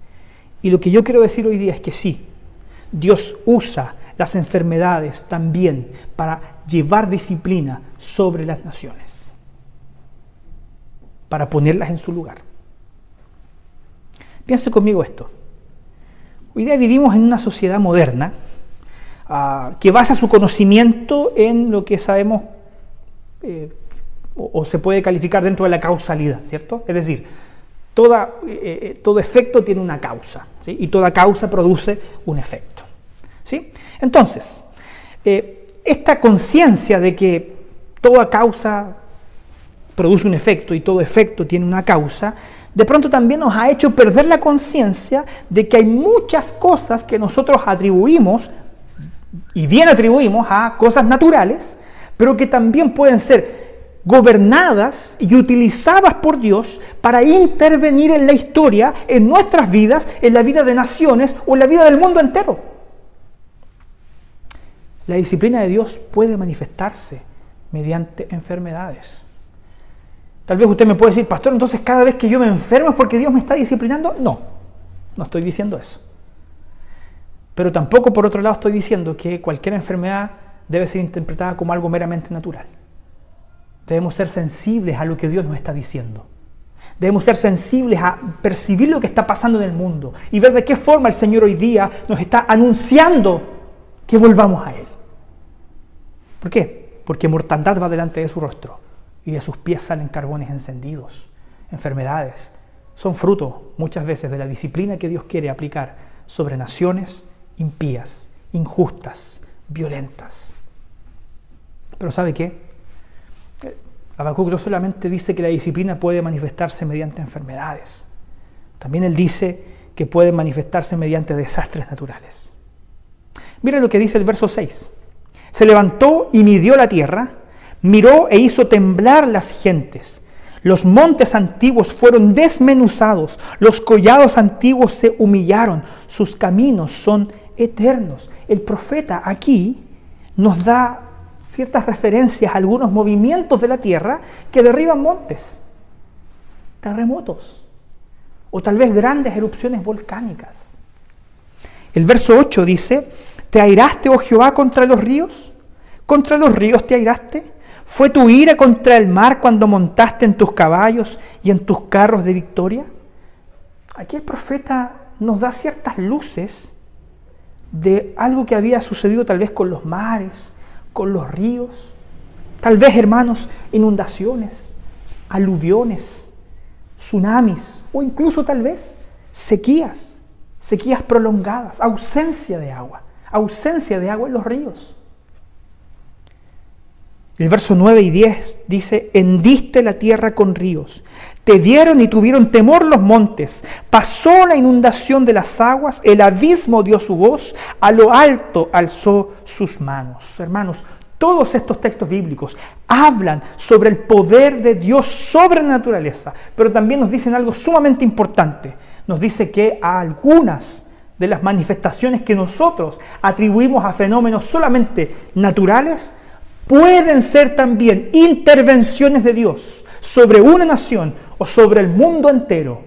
Y lo que yo quiero decir hoy día es que sí, Dios usa las enfermedades también para llevar disciplina sobre las naciones, para ponerlas en su lugar. Piense conmigo esto. Hoy día vivimos en una sociedad moderna, ah, que basa su conocimiento en lo que sabemos eh, o, se puede calificar dentro de la causalidad, ¿cierto? Es decir, eh, eh, todo efecto tiene una causa y toda causa produce un efecto. ¿sí? Entonces, esta conciencia de que toda causa produce un efecto y todo efecto tiene una causa, de pronto también nos ha hecho perder la conciencia de que hay muchas cosas que nosotros atribuimos, y bien atribuimos a cosas naturales, pero que también pueden ser gobernadas y utilizadas por Dios para intervenir en la historia, en nuestras vidas, en la vida de naciones o en la vida del mundo entero. La disciplina de Dios puede manifestarse mediante enfermedades. Tal vez usted me puede decir, pastor, entonces cada vez que yo me enfermo es porque Dios me está disciplinando. No, no estoy diciendo eso. Pero tampoco por otro lado estoy diciendo que cualquier enfermedad debe ser interpretada como algo meramente natural. Debemos ser sensibles a lo que Dios nos está diciendo. Debemos ser sensibles a percibir lo que está pasando en el mundo y ver de qué forma el Señor hoy día nos está anunciando que volvamos a Él. ¿Por qué? Porque mortandad va delante de su rostro y de sus pies salen carbones encendidos. Enfermedades son fruto muchas veces de la disciplina que Dios quiere aplicar sobre naciones impías, injustas, violentas. Pero ¿sabe qué? Habacuc no solamente dice que la disciplina puede manifestarse mediante enfermedades, también él dice que puede manifestarse mediante desastres naturales. Mira lo que dice el verso 6. Se levantó y midió la tierra miró e hizo temblar las gentes. Los montes antiguos fueron desmenuzados, los collados antiguos se humillaron, sus caminos son eternos. El profeta aquí nos da ciertas referencias a algunos movimientos de la tierra que derriban montes, terremotos o tal vez grandes erupciones volcánicas. El verso 8 dice, ¿te airaste, oh Jehová, contra los ríos? ¿Contra los ríos te airaste? ¿Fue tu ira contra el mar cuando montaste en tus caballos y en tus carros de victoria? Aquí el profeta nos da ciertas luces de algo que había sucedido tal vez con los mares, con los ríos, tal vez, hermanos, inundaciones, aluviones, tsunamis o incluso tal vez sequías, sequías prolongadas, ausencia de agua, ausencia de agua en los ríos. El verso 9 y 10 dice, hendiste la tierra con ríos, te dieron y tuvieron temor los montes, pasó la inundación de las aguas, el abismo dio su voz, a lo alto alzó sus manos. Hermanos, todos estos textos bíblicos hablan sobre el poder de Dios sobre la naturaleza, pero también nos dicen algo sumamente importante. Nos dice que a algunas de las manifestaciones que nosotros atribuimos a fenómenos solamente naturales, pueden ser también intervenciones de Dios sobre una nación o sobre el mundo entero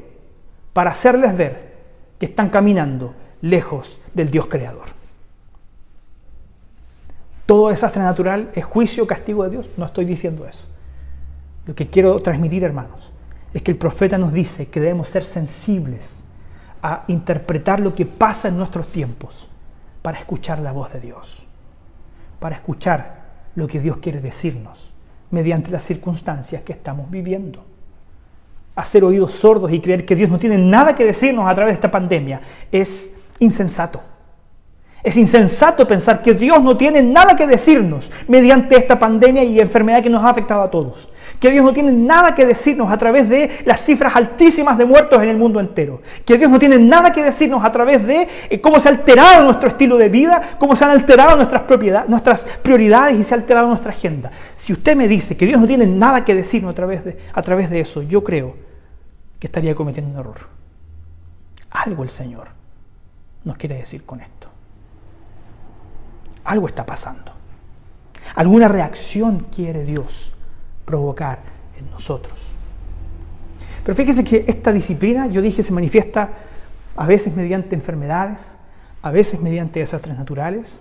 para hacerles ver que están caminando lejos del Dios creador. Todo desastre natural es juicio castigo de Dios. No estoy diciendo eso. Lo que quiero transmitir, hermanos, es que el profeta nos dice que debemos ser sensibles a interpretar lo que pasa en nuestros tiempos para escuchar la voz de Dios, para escuchar lo que Dios quiere decirnos mediante las circunstancias que estamos viviendo. Hacer oídos sordos y creer que Dios no tiene nada que decirnos a través de esta pandemia es insensato. Es insensato pensar que Dios no tiene nada que decirnos mediante esta pandemia y enfermedad que nos ha afectado a todos. Que Dios no tiene nada que decirnos a través de las cifras altísimas de muertos en el mundo entero. Que Dios no tiene nada que decirnos a través de eh, cómo se ha alterado nuestro estilo de vida, cómo se han alterado nuestras, propiedades, nuestras prioridades y se ha alterado nuestra agenda. Si usted me dice que Dios no tiene nada que decirnos a través de, a través de eso, yo creo que estaría cometiendo un error. Algo el Señor nos quiere decir con esto. Algo está pasando. Alguna reacción quiere Dios provocar en nosotros. Pero fíjese que esta disciplina, yo dije, se manifiesta a veces mediante enfermedades, a veces mediante desastres naturales.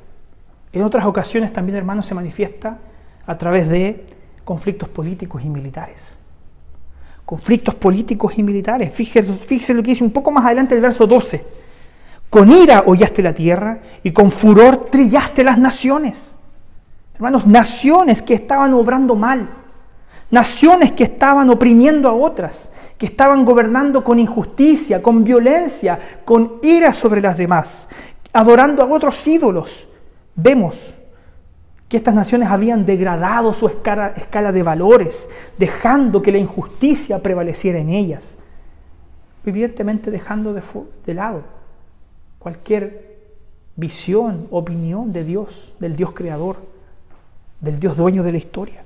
En otras ocasiones también, hermanos, se manifiesta a través de conflictos políticos y militares. Conflictos políticos y militares. Fíjese, lo que dice un poco más adelante el verso 12 Con ira hollaste la tierra y con furor trillaste las naciones. Hermanos, naciones que estaban obrando mal, naciones que estaban oprimiendo a otras, que estaban gobernando con injusticia, con violencia, con ira sobre las demás, adorando a otros ídolos. Vemos que estas naciones habían degradado su escala, de valores, dejando que la injusticia prevaleciera en ellas, evidentemente dejando de, de lado cualquier visión, opinión de Dios, del Dios creador, del Dios dueño de la historia.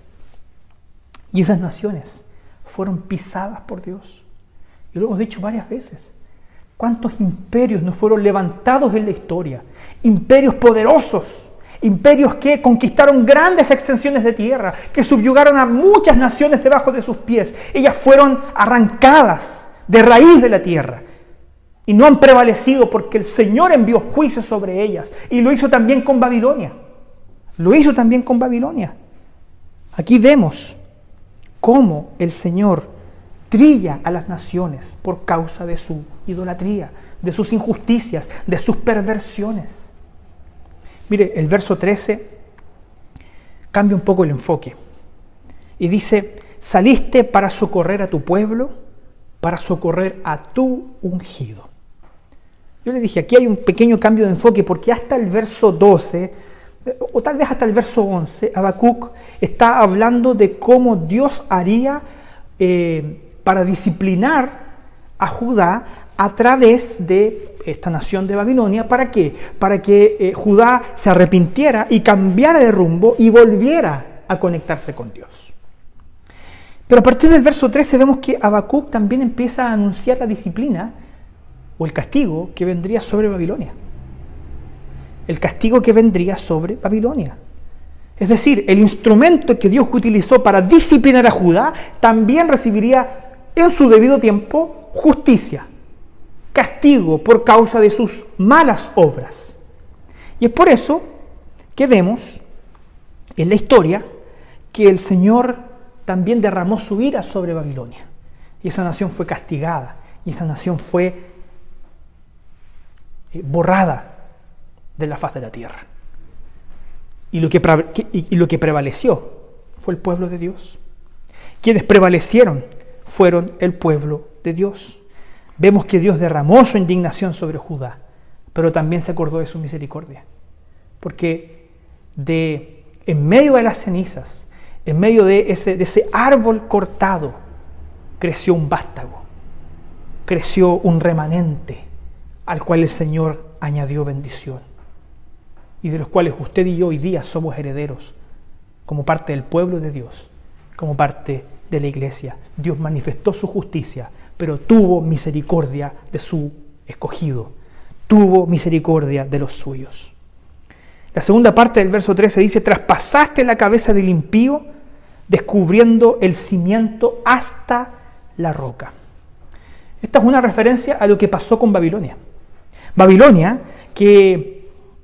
Y esas naciones fueron pisadas por Dios. Y lo hemos dicho varias veces. ¿Cuántos imperios no fueron levantados en la historia? Imperios poderosos, imperios que conquistaron grandes extensiones de tierra, que subyugaron a muchas naciones debajo de sus pies. Ellas fueron arrancadas de raíz de la tierra y no han prevalecido porque el Señor envió juicio sobre ellas y lo hizo también con Babilonia. Lo hizo también con Babilonia. Aquí vemos cómo el Señor trilla a las naciones por causa de su idolatría, de sus injusticias, de sus perversiones. Mire, el verso 13 cambia un poco el enfoque y dice, saliste para socorrer a tu pueblo, para socorrer a tu ungido. Yo le dije, aquí hay un pequeño cambio de enfoque porque hasta el verso 12 o tal vez hasta el verso 11, Habacuc está hablando de cómo Dios haría eh, para disciplinar a Judá a través de esta nación de Babilonia. ¿Para qué? Para que eh, Judá se arrepintiera y cambiara de rumbo y volviera a conectarse con Dios. Pero a partir del verso 13 vemos que Habacuc también empieza a anunciar la disciplina o el castigo que vendría sobre Babilonia el castigo que vendría sobre Babilonia. Es decir, el instrumento que Dios utilizó para disciplinar a Judá también recibiría en su debido tiempo justicia, castigo por causa de sus malas obras. Y es por eso que vemos en la historia que el Señor también derramó su ira sobre Babilonia. Y esa nación fue castigada, y esa nación fue eh, borrada de la faz de la tierra. Y lo que, y lo que prevaleció fue el pueblo de Dios. Quienes prevalecieron fueron el pueblo de Dios. Vemos que Dios derramó su indignación sobre Judá, pero también se acordó de su misericordia. Porque de en medio de las cenizas, en medio de ese, de ese árbol cortado, creció un vástago, creció un remanente al cual el Señor añadió bendición y de los cuales usted y yo hoy día somos herederos, como parte del pueblo de Dios, como parte de la iglesia. Dios manifestó su justicia, pero tuvo misericordia de su escogido, tuvo misericordia de los suyos. La segunda parte del verso 13 dice, traspasaste la cabeza del impío, descubriendo el cimiento hasta la roca. Esta es una referencia a lo que pasó con Babilonia. Babilonia, que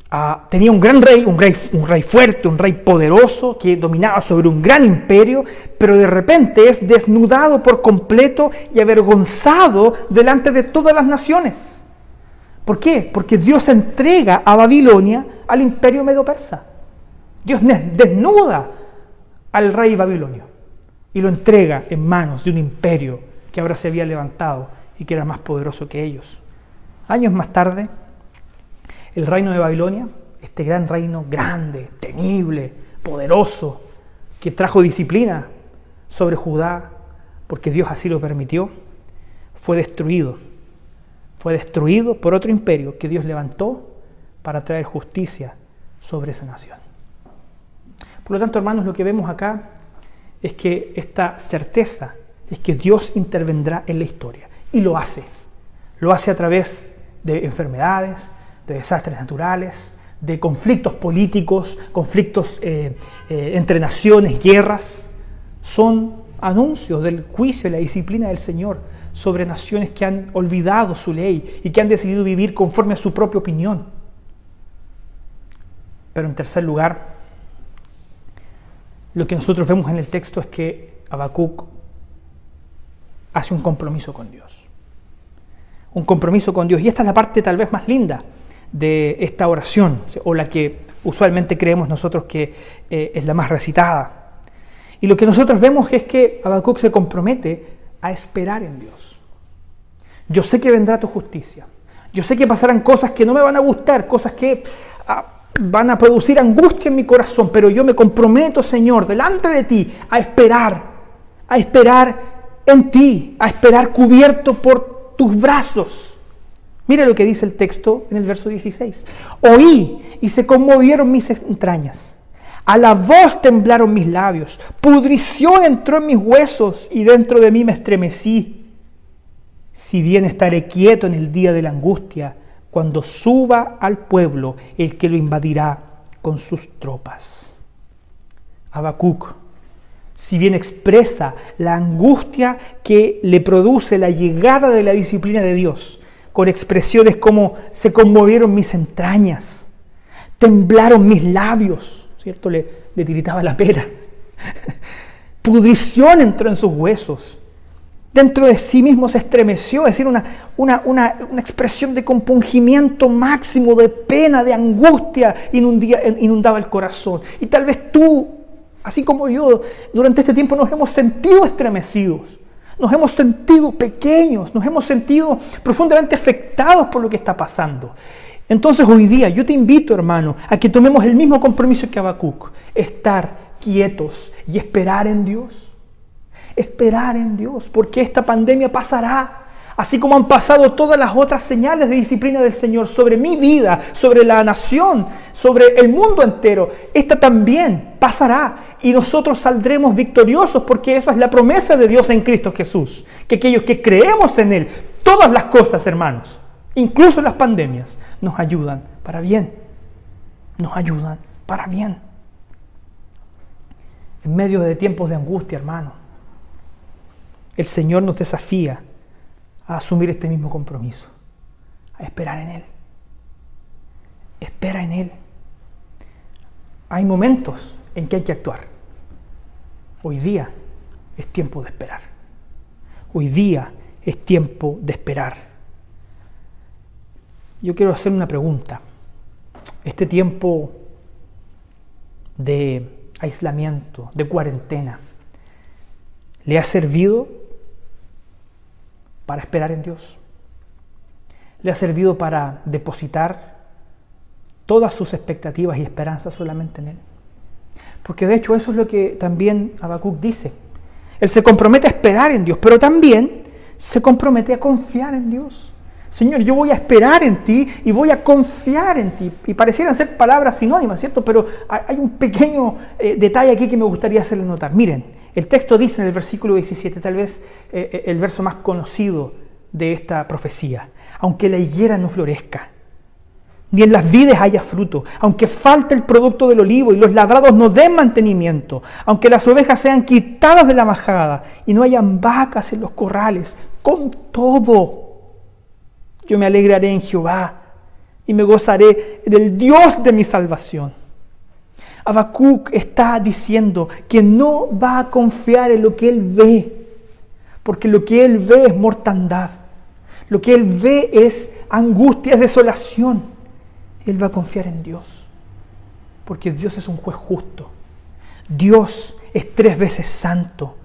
Ah, tenía un gran rey, un rey, un rey fuerte, un rey poderoso que dominaba sobre un gran imperio, pero de repente es desnudado por completo y avergonzado delante de todas las naciones. ¿Por qué? Porque Dios entrega a Babilonia al imperio medo-persa. Dios desnuda al rey babilonio y lo entrega en manos de un imperio que ahora se había levantado y que era más poderoso que ellos. Años más tarde, el reino de Babilonia, este gran reino grande, temible, poderoso, que trajo disciplina sobre Judá, porque Dios así lo permitió, fue destruido. Fue destruido por otro imperio que Dios levantó para traer justicia sobre esa nación. Por lo tanto, hermanos, lo que vemos acá es que esta certeza es que Dios intervendrá en la historia y lo hace. Lo hace a través de enfermedades, de desastres naturales, de conflictos políticos, conflictos eh, eh, entre naciones, guerras, son anuncios del juicio y la disciplina del Señor sobre naciones que han olvidado su ley y que han decidido vivir conforme a su propia opinión. Pero en tercer lugar, lo que nosotros vemos en el texto es que Habacuc hace un compromiso con Dios un compromiso con Dios. Y esta es la parte tal vez más linda de esta oración, o la que usualmente creemos nosotros que eh, es la más recitada. Y lo que nosotros vemos es que Habacuc se compromete a esperar en Dios. Yo sé que vendrá tu justicia. Yo sé que pasarán cosas que no me van a gustar, cosas que ah, van a producir angustia en mi corazón, pero yo me comprometo, Señor, delante de ti, a esperar, a esperar en ti, a esperar cubierto por tus brazos. Mira lo que dice el texto en el verso 16. Oí y se conmovieron mis entrañas. A la voz temblaron mis labios. Pudrición entró en mis huesos y dentro de mí me estremecí. Si bien estaré quieto en el día de la angustia, cuando suba al pueblo el que lo invadirá con sus tropas. Habacuc si bien expresa la angustia que le produce la llegada de la disciplina de Dios, con expresiones como se conmovieron mis entrañas, temblaron mis labios, ¿cierto? Le, le tiritaba la pera. *laughs* Pudrición entró en sus huesos. Dentro de sí mismo se estremeció, es decir, una, una, una, una expresión de compungimiento máximo, de pena, de angustia, inundaba el corazón. Y tal vez tú Así como yo, durante este tiempo nos hemos sentido estremecidos, nos hemos sentido pequeños, nos hemos sentido profundamente afectados por lo que está pasando. Entonces hoy día yo te invito, hermano, a que tomemos el mismo compromiso que Habacuc, estar quietos y esperar en Dios. Esperar en Dios, porque esta pandemia pasará así como han pasado todas las otras señales de disciplina del Señor sobre mi vida, sobre la nación, sobre el mundo entero. Esta también pasará y nosotros saldremos victoriosos porque esa es la promesa de Dios en Cristo Jesús. Que aquellos que creemos en Él, todas las cosas, hermanos, incluso las pandemias, nos ayudan para bien. Nos ayudan para bien. En medio de tiempos de angustia, hermano, el Señor nos desafía a asumir este mismo compromiso, a esperar en Él. Espera en Él. Hay momentos en que hay que actuar. Hoy día es tiempo de esperar. Hoy día es tiempo de esperar. Yo quiero hacer una pregunta. Este tiempo de aislamiento, de cuarentena, ¿le ha servido para esperar en Dios. Le ha servido para depositar todas sus expectativas y esperanzas solamente en Él. Porque de hecho eso es lo que también Habacuc dice. Él se compromete a esperar en Dios, pero también se compromete a confiar en Dios. Señor, yo voy a esperar en ti y voy a confiar en ti. Y parecieran ser palabras sinónimas, ¿cierto? Pero hay un pequeño eh, detalle aquí que me gustaría hacerle notar. Miren, el texto dice en el versículo 17, tal vez eh, eh, el verso más conocido de esta profecía, aunque la higuera no florezca, ni en las vides haya fruto, aunque falte el producto del olivo y los labrados no den mantenimiento, aunque las ovejas sean quitadas de la majada y no hayan vacas en los corrales, con todo, yo me alegraré en Jehová y me gozaré del Dios de mi salvación. Habacuc está diciendo que no va a confiar en lo que él ve, porque lo que él ve es mortandad, lo que él ve es angustia, es desolación. Él va a confiar en Dios, porque Dios es un juez justo. Dios es tres veces santo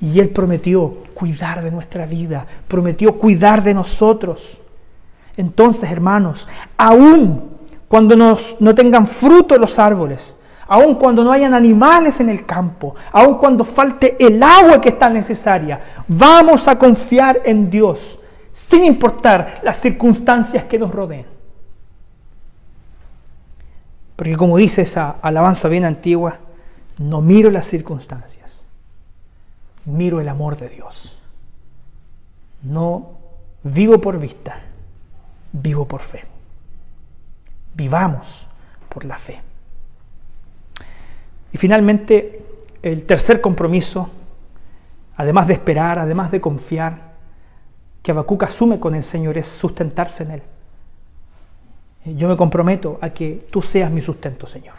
y Él prometió cuidar de nuestra vida, prometió cuidar de nosotros. Entonces, hermanos, aún cuando no tengan fruto los árboles, aun cuando no hayan animales en el campo, aun cuando falte el agua que está necesaria, vamos a confiar en Dios, sin importar las circunstancias que nos rodeen. Porque como dice esa alabanza bien antigua, no miro las circunstancias, miro el amor de Dios. No vivo por vista, vivo por fe. Vivamos por la fe. Y finalmente, el tercer compromiso, además de esperar, además de confiar, que Habacuc asume con el Señor es sustentarse en Él. Yo me comprometo a que tú seas mi sustento, Señor.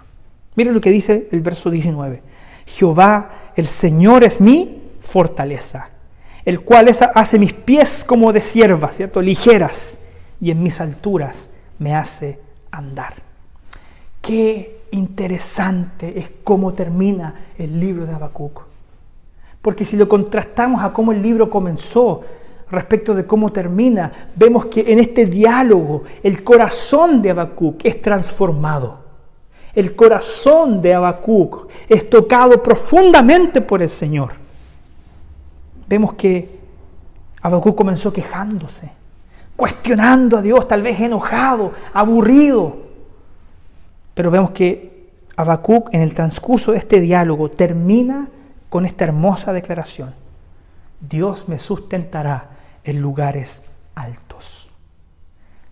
Miren lo que dice el verso 19. Jehová, el Señor es mi fortaleza. el cual hace mis pies como de sierva, ¿cierto? Ligeras, y en mis alturas me hace andar. Qué interesante es cómo termina el libro de Habacuc. Porque si lo contrastamos a cómo el libro comenzó respecto de cómo termina, vemos que en este diálogo el corazón de Habacuc es transformado. El corazón de Habacuc es tocado profundamente por el Señor. Vemos que Habacuc comenzó quejándose, cuestionando a Dios, tal vez enojado, aburrido. Pero vemos que Habacuc en el transcurso de este diálogo termina con esta hermosa declaración. Dios me sustentará en lugares altos.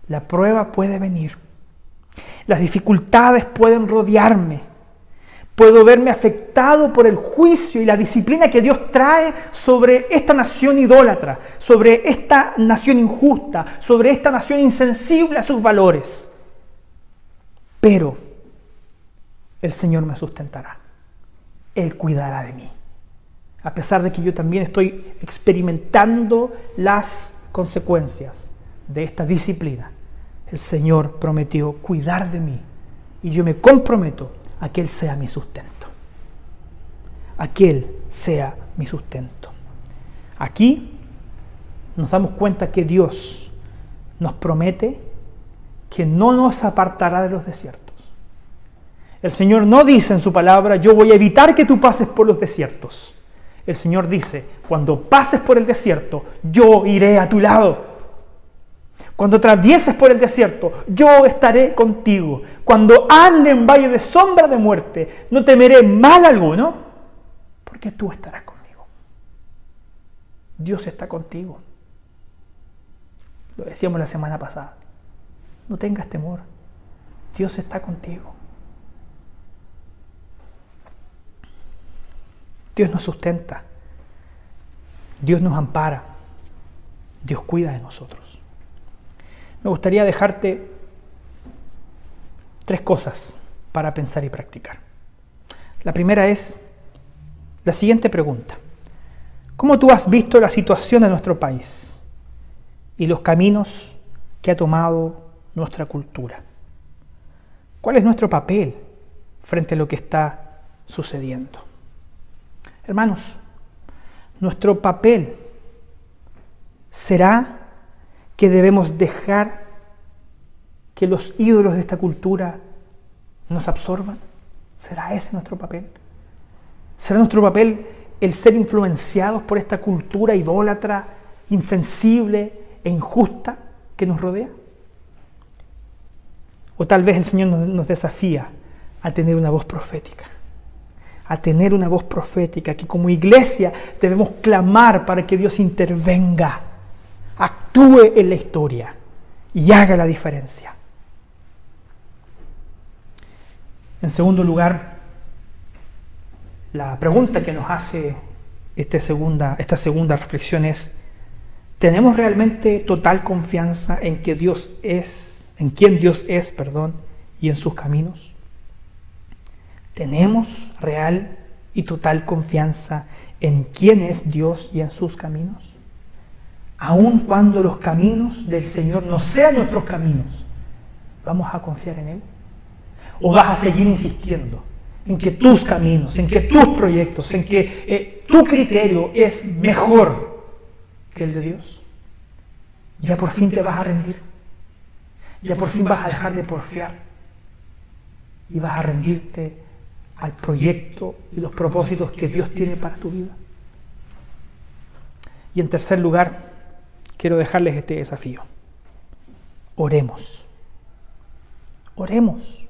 La prueba puede venir. Las dificultades pueden rodearme. Puedo verme afectado por el juicio y la disciplina que Dios trae sobre esta nación idólatra, sobre esta nación injusta, sobre esta nación insensible a sus valores. Pero el Señor me sustentará. Él cuidará de mí a pesar de que yo también estoy experimentando las consecuencias de esta disciplina. El Señor prometió cuidar de mí y yo me comprometo a que Él sea mi sustento. A que Él sea mi sustento. Aquí nos damos cuenta que Dios nos promete que no nos apartará de los desiertos. El Señor no dice en su palabra, yo voy a evitar que tú pases por los desiertos. El Señor dice, cuando pases por el desierto, yo iré a tu lado. Cuando atravieses por el desierto, yo estaré contigo. Cuando ande en valle de sombra de muerte, no temeré mal alguno, porque tú estarás conmigo. Dios está contigo. Lo decíamos la semana pasada. No tengas temor. Dios está contigo. Dios nos sustenta. Dios nos ampara. Dios cuida de nosotros. Me gustaría dejarte tres cosas para pensar y practicar. La primera es la siguiente pregunta. ¿Cómo tú has visto la situación de nuestro país y los caminos que ha tomado nuestra cultura? ¿Cuál es nuestro papel frente a lo que está sucediendo? Hermanos, nuestro papel será que debemos dejar que los ídolos de esta cultura nos absorban. ¿Será ese nuestro papel? ¿Será nuestro papel el ser influenciados por esta cultura idólatra, insensible e injusta que nos rodea? O tal vez el Señor nos desafía a tener una voz profética a tener una voz profética, que como iglesia debemos clamar para que Dios intervenga, actúe en la historia y haga la diferencia. En segundo lugar, la pregunta que nos hace esta segunda, esta segunda reflexión es, ¿tenemos realmente total confianza en que Dios es, en quién Dios es, perdón, y en sus caminos? ¿Tenemos real y total confianza en quién es Dios y en sus caminos? Aun cuando los caminos del Señor no sean nuestros caminos, ¿vamos a confiar en Él? ¿O vas a seguir insistiendo en que tus caminos, en que tus proyectos, en que eh, tu criterio es mejor que el de Dios? Ya por fin te vas a rendir. Ya por fin vas a dejar de porfiar. Y vas a rendirte al proyecto y los propósitos que Dios tiene para tu vida. Y en tercer lugar, quiero dejarles este desafío. Oremos. Oremos.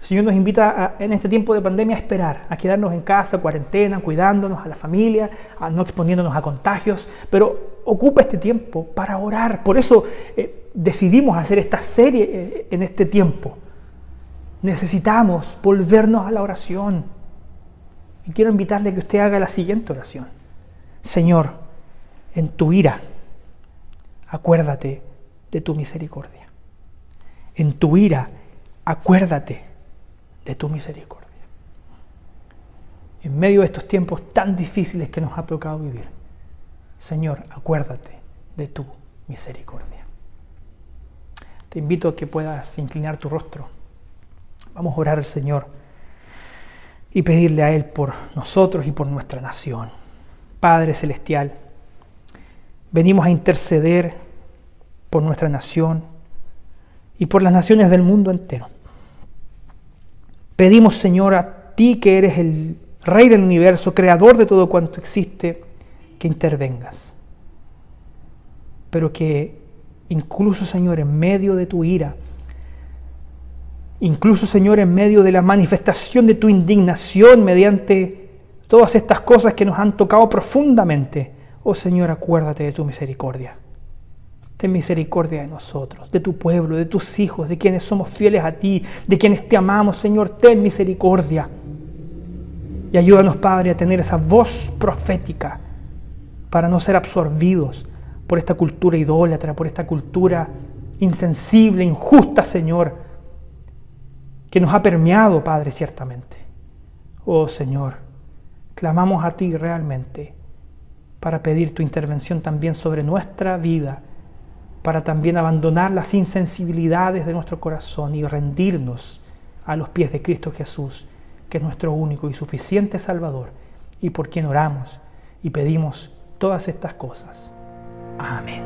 El Señor nos invita en este tiempo de pandemia a esperar, a quedarnos en casa, cuarentena, cuidándonos a la familia, a no exponiéndonos a contagios, pero ocupa este tiempo para orar. Por eso eh, decidimos hacer esta serie eh, en este tiempo Necesitamos volvernos a la oración. Y quiero invitarle a que usted haga la siguiente oración. Señor, en tu ira, acuérdate de tu misericordia. En tu ira, acuérdate de tu misericordia. En medio de estos tiempos tan difíciles que nos ha tocado vivir, Señor, acuérdate de tu misericordia. Te invito a que puedas inclinar tu rostro. Vamos a orar al Señor y pedirle a Él por nosotros y por nuestra nación. Padre Celestial, venimos a interceder por nuestra nación y por las naciones del mundo entero. Pedimos, Señor, a ti que eres el Rey del universo, creador de todo cuanto existe, que intervengas. Pero que incluso, Señor, en medio de tu ira, incluso, Señor, en medio de la manifestación de tu indignación mediante todas estas cosas que nos han tocado profundamente, oh Señor, acuérdate de tu misericordia. Ten misericordia de nosotros, de tu pueblo, de tus hijos, de quienes somos fieles a ti, de quienes te amamos, Señor, ten misericordia. Y ayúdanos, Padre, a tener esa voz profética para no ser absorbidos por esta cultura idólatra, por esta cultura insensible, injusta, Señor, que nos ha permeado, Padre, ciertamente. Oh Señor, clamamos a ti realmente para pedir tu intervención también sobre nuestra vida, para también abandonar las insensibilidades de nuestro corazón y rendirnos a los pies de Cristo Jesús que es nuestro único y suficiente Salvador, y por quien oramos y pedimos todas estas cosas. Amén.